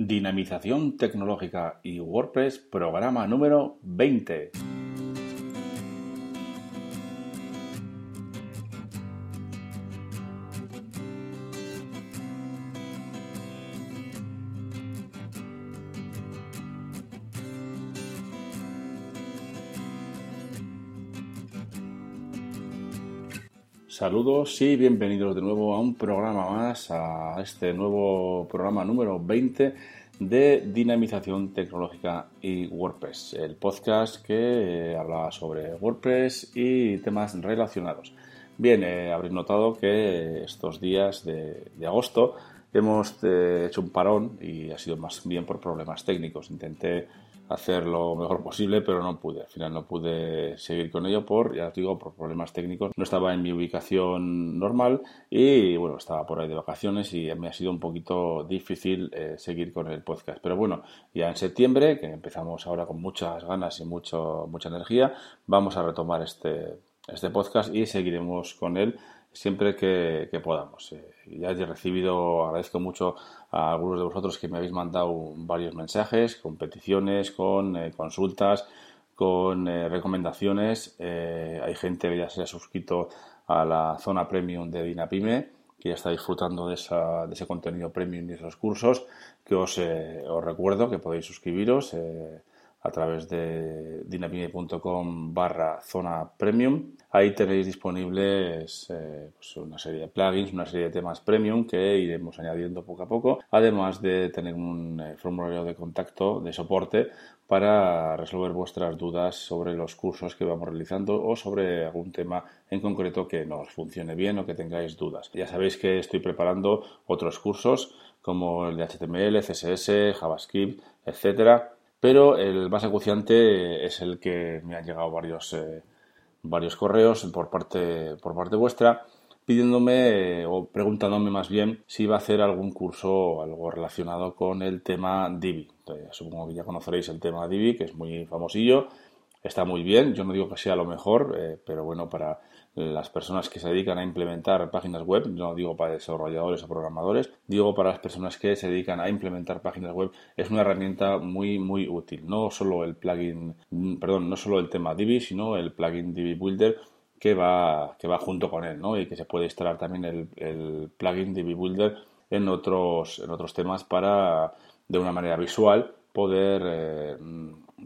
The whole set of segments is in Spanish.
Dinamización tecnológica y WordPress, programa número 20. Saludos y bienvenidos de nuevo a un programa más, a este nuevo programa número 20 de dinamización tecnológica y WordPress, el podcast que eh, habla sobre WordPress y temas relacionados. Bien, eh, habréis notado que estos días de, agosto hemos eh, hecho un parón y ha sido más bien por problemas técnicos. Intenté hacer lo mejor posible, pero no pude. Al final no pude seguir con ello por, ya os digo, por problemas técnicos. No estaba en mi ubicación normal y, bueno, estaba por ahí de vacaciones y me ha sido un poquito difícil eh, seguir con el podcast. Pero bueno, ya en septiembre, que empezamos ahora con muchas ganas y mucho, mucha energía, vamos a retomar este, este podcast y seguiremos con él siempre que, podamos. Eh, ya he recibido, agradezco mucho a algunos de vosotros que me habéis mandado varios mensajes con peticiones, con eh, consultas, con eh, recomendaciones. hay gente que ya se ha suscrito a la zona premium de Dinapime, que ya está disfrutando de, esa, de ese contenido premium y esos cursos, que os, os recuerdo que podéis suscribiros a través de dinapime.com barra zona premium. Ahí tenéis disponibles eh, pues una serie de plugins, una serie de temas premium que iremos añadiendo poco a poco, además de tener un eh, formulario de contacto, de soporte, para resolver vuestras dudas sobre los cursos que vamos realizando o sobre algún tema en concreto que nos funcione bien o que tengáis dudas. Ya sabéis que estoy preparando otros cursos como el de HTML, CSS, JavaScript, etcétera pero el más acuciante es el que me han llegado varios, eh, varios correos por parte, por parte vuestra pidiéndome o preguntándome más bien si iba a hacer algún curso o algo relacionado con el tema Divi. supongo que ya conoceréis el tema Divi, que es muy famosillo, está muy bien, yo no digo que sea lo mejor, eh, pero bueno, para las personas que se dedican a implementar páginas web, no digo para desarrolladores o programadores, digo para las personas que se dedican a implementar páginas web, es una herramienta muy muy útil. No solo el plugin, perdón, no solo el tema Divi, sino el plugin Divi Builder que va, que va junto con él, ¿no? Y que se puede instalar también el, plugin Divi Builder en otros, en otros temas para, de una manera visual, poder eh,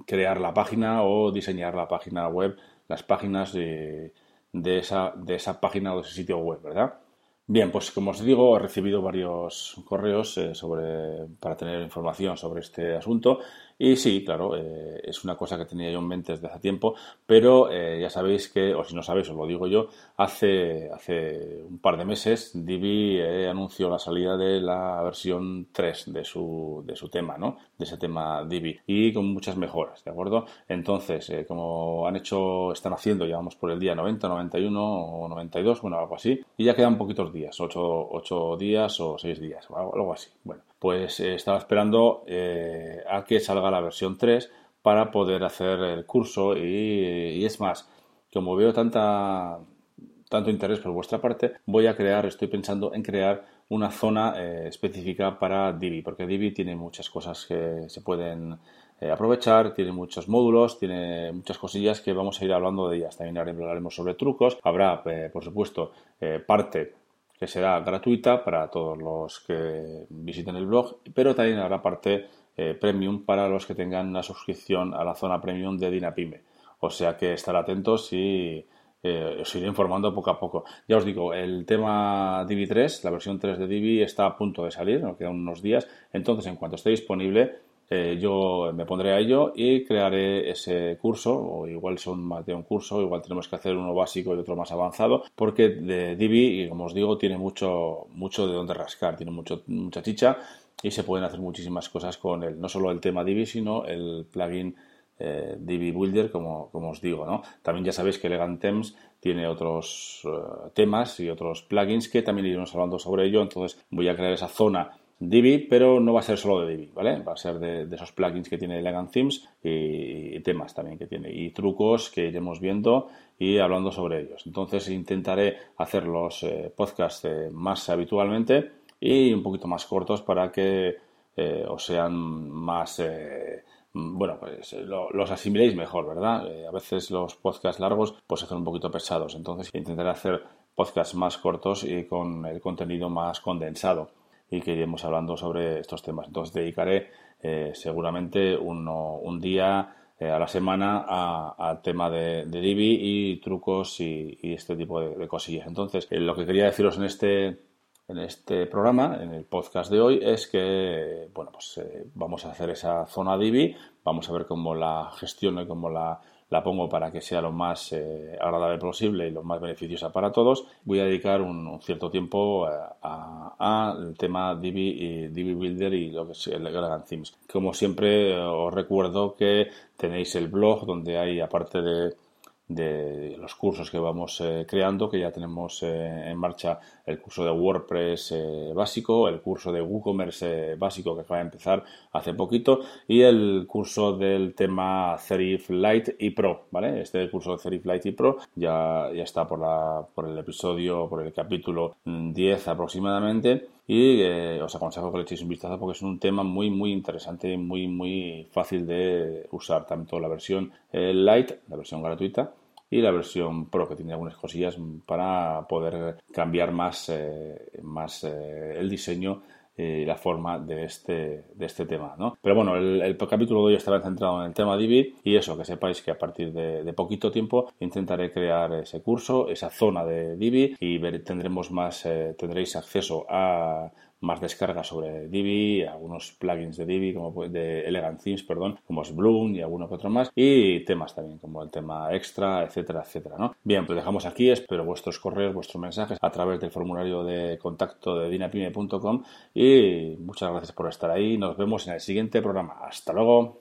crear la página o diseñar la página web, las páginas de de esa, de esa página o de ese sitio web, ¿verdad? Bien, pues como os digo, he recibido varios correos eh, sobre, para tener información sobre este asunto y sí, claro, eh, es una cosa que tenía yo en mente desde hace tiempo, pero eh, ya sabéis que, o si no sabéis, os lo digo yo, hace, hace un par de meses Divi anunció la salida de la versión 3 de su, de su tema, ¿no? De ese tema Divi y con muchas mejoras, ¿de acuerdo? Entonces, como han hecho, están haciendo, ya vamos por el día 90, 91 o 92, bueno, algo así, y ya quedan poquitos días, 8, 8 días o 6 días, algo así. Bueno, pues eh, estaba esperando eh, a que salga la versión 3 para poder hacer el curso y, es más, como veo tanta, tanto interés por vuestra parte, voy a crear, estoy pensando en crear una zona eh, específica para Divi, porque Divi tiene muchas cosas que se pueden aprovechar, tiene muchos módulos, tiene muchas cosillas que vamos a ir hablando de ellas. También hablaremos sobre trucos, habrá, por supuesto, parte que será gratuita para todos los que visiten el blog, pero también habrá parte eh, premium para los que tengan una suscripción a la zona premium de Dinapime. O sea que estar atentos y eh, os iré informando poco a poco. Ya os digo, el tema Divi 3, la versión 3 de Divi está a punto de salir, nos quedan unos días. Entonces, en cuanto esté disponible, eh, yo me pondré a ello y crearé ese curso, o igual son más de un curso, igual tenemos que hacer uno básico y otro más avanzado, porque de Divi, como os digo, tiene mucho, mucho de donde rascar, tiene mucho, mucha chicha y se pueden hacer muchísimas cosas con él. No solo el tema Divi, sino el plugin eh, Divi Builder, como, como, os digo. ¿no? También ya sabéis que Elegant Themes tiene otros eh, temas y otros plugins que también iremos hablando sobre ello, entonces voy a crear esa zona Divi, pero no va a ser solo de Divi, ¿vale? Va a ser de, esos plugins que tiene Elegant Themes y, temas también que tiene y trucos que iremos viendo y hablando sobre ellos. Entonces intentaré hacer los eh, podcasts eh, más habitualmente y un poquito más cortos para que eh, os sean más, bueno, pues los asimiléis mejor, ¿verdad? a veces los podcasts largos pues se hacen un poquito pesados, entonces intentaré hacer podcasts más cortos y con el contenido más condensado y que iremos hablando sobre estos temas. Entonces dedicaré seguramente un día a la semana al tema de, de, Divi y trucos y, este tipo de, cosillas. Entonces, lo que quería deciros en este en este programa, en el podcast de hoy, es que bueno, pues eh, vamos a hacer esa zona Divi, vamos a ver cómo la gestiono y cómo la, la pongo para que sea lo más eh, agradable posible y lo más beneficiosa para todos. Voy a dedicar un, cierto tiempo al tema Divi y Divi Builder y lo que es el Elegant Themes. Como siempre, os recuerdo que tenéis el blog donde hay, aparte de de los cursos que vamos eh, creando, que ya tenemos eh, en marcha el curso de WordPress eh, básico, el curso de WooCommerce básico que acaba de empezar hace poquito y el curso del tema Serif Lite y Pro, ¿vale? Este curso de Serif Lite y Pro ya, ya está por, la, por el episodio, por el capítulo 10 aproximadamente y os aconsejo que le echéis un vistazo porque es un tema muy muy interesante y muy muy fácil de usar tanto la versión Lite, la versión gratuita y la versión Pro que tiene algunas cosillas para poder cambiar más, eh, más eh, el diseño y la forma de este, de este tema, ¿no? Pero bueno, el, capítulo de hoy estará centrado en el tema Divi y eso, que sepáis que a partir de, poquito tiempo intentaré crear ese curso, esa zona de Divi y tendremos más, eh, tendréis acceso a más descargas sobre Divi, algunos plugins de Divi, como de Elegant Themes, perdón, como es Bloom y alguno que otro más, y temas también, como el tema extra, etcétera, etcétera, ¿no? Bien, pues dejamos aquí, espero vuestros correos, vuestros mensajes a través del formulario de contacto de dinapime.com y muchas gracias por estar ahí, nos vemos en el siguiente programa. Hasta luego.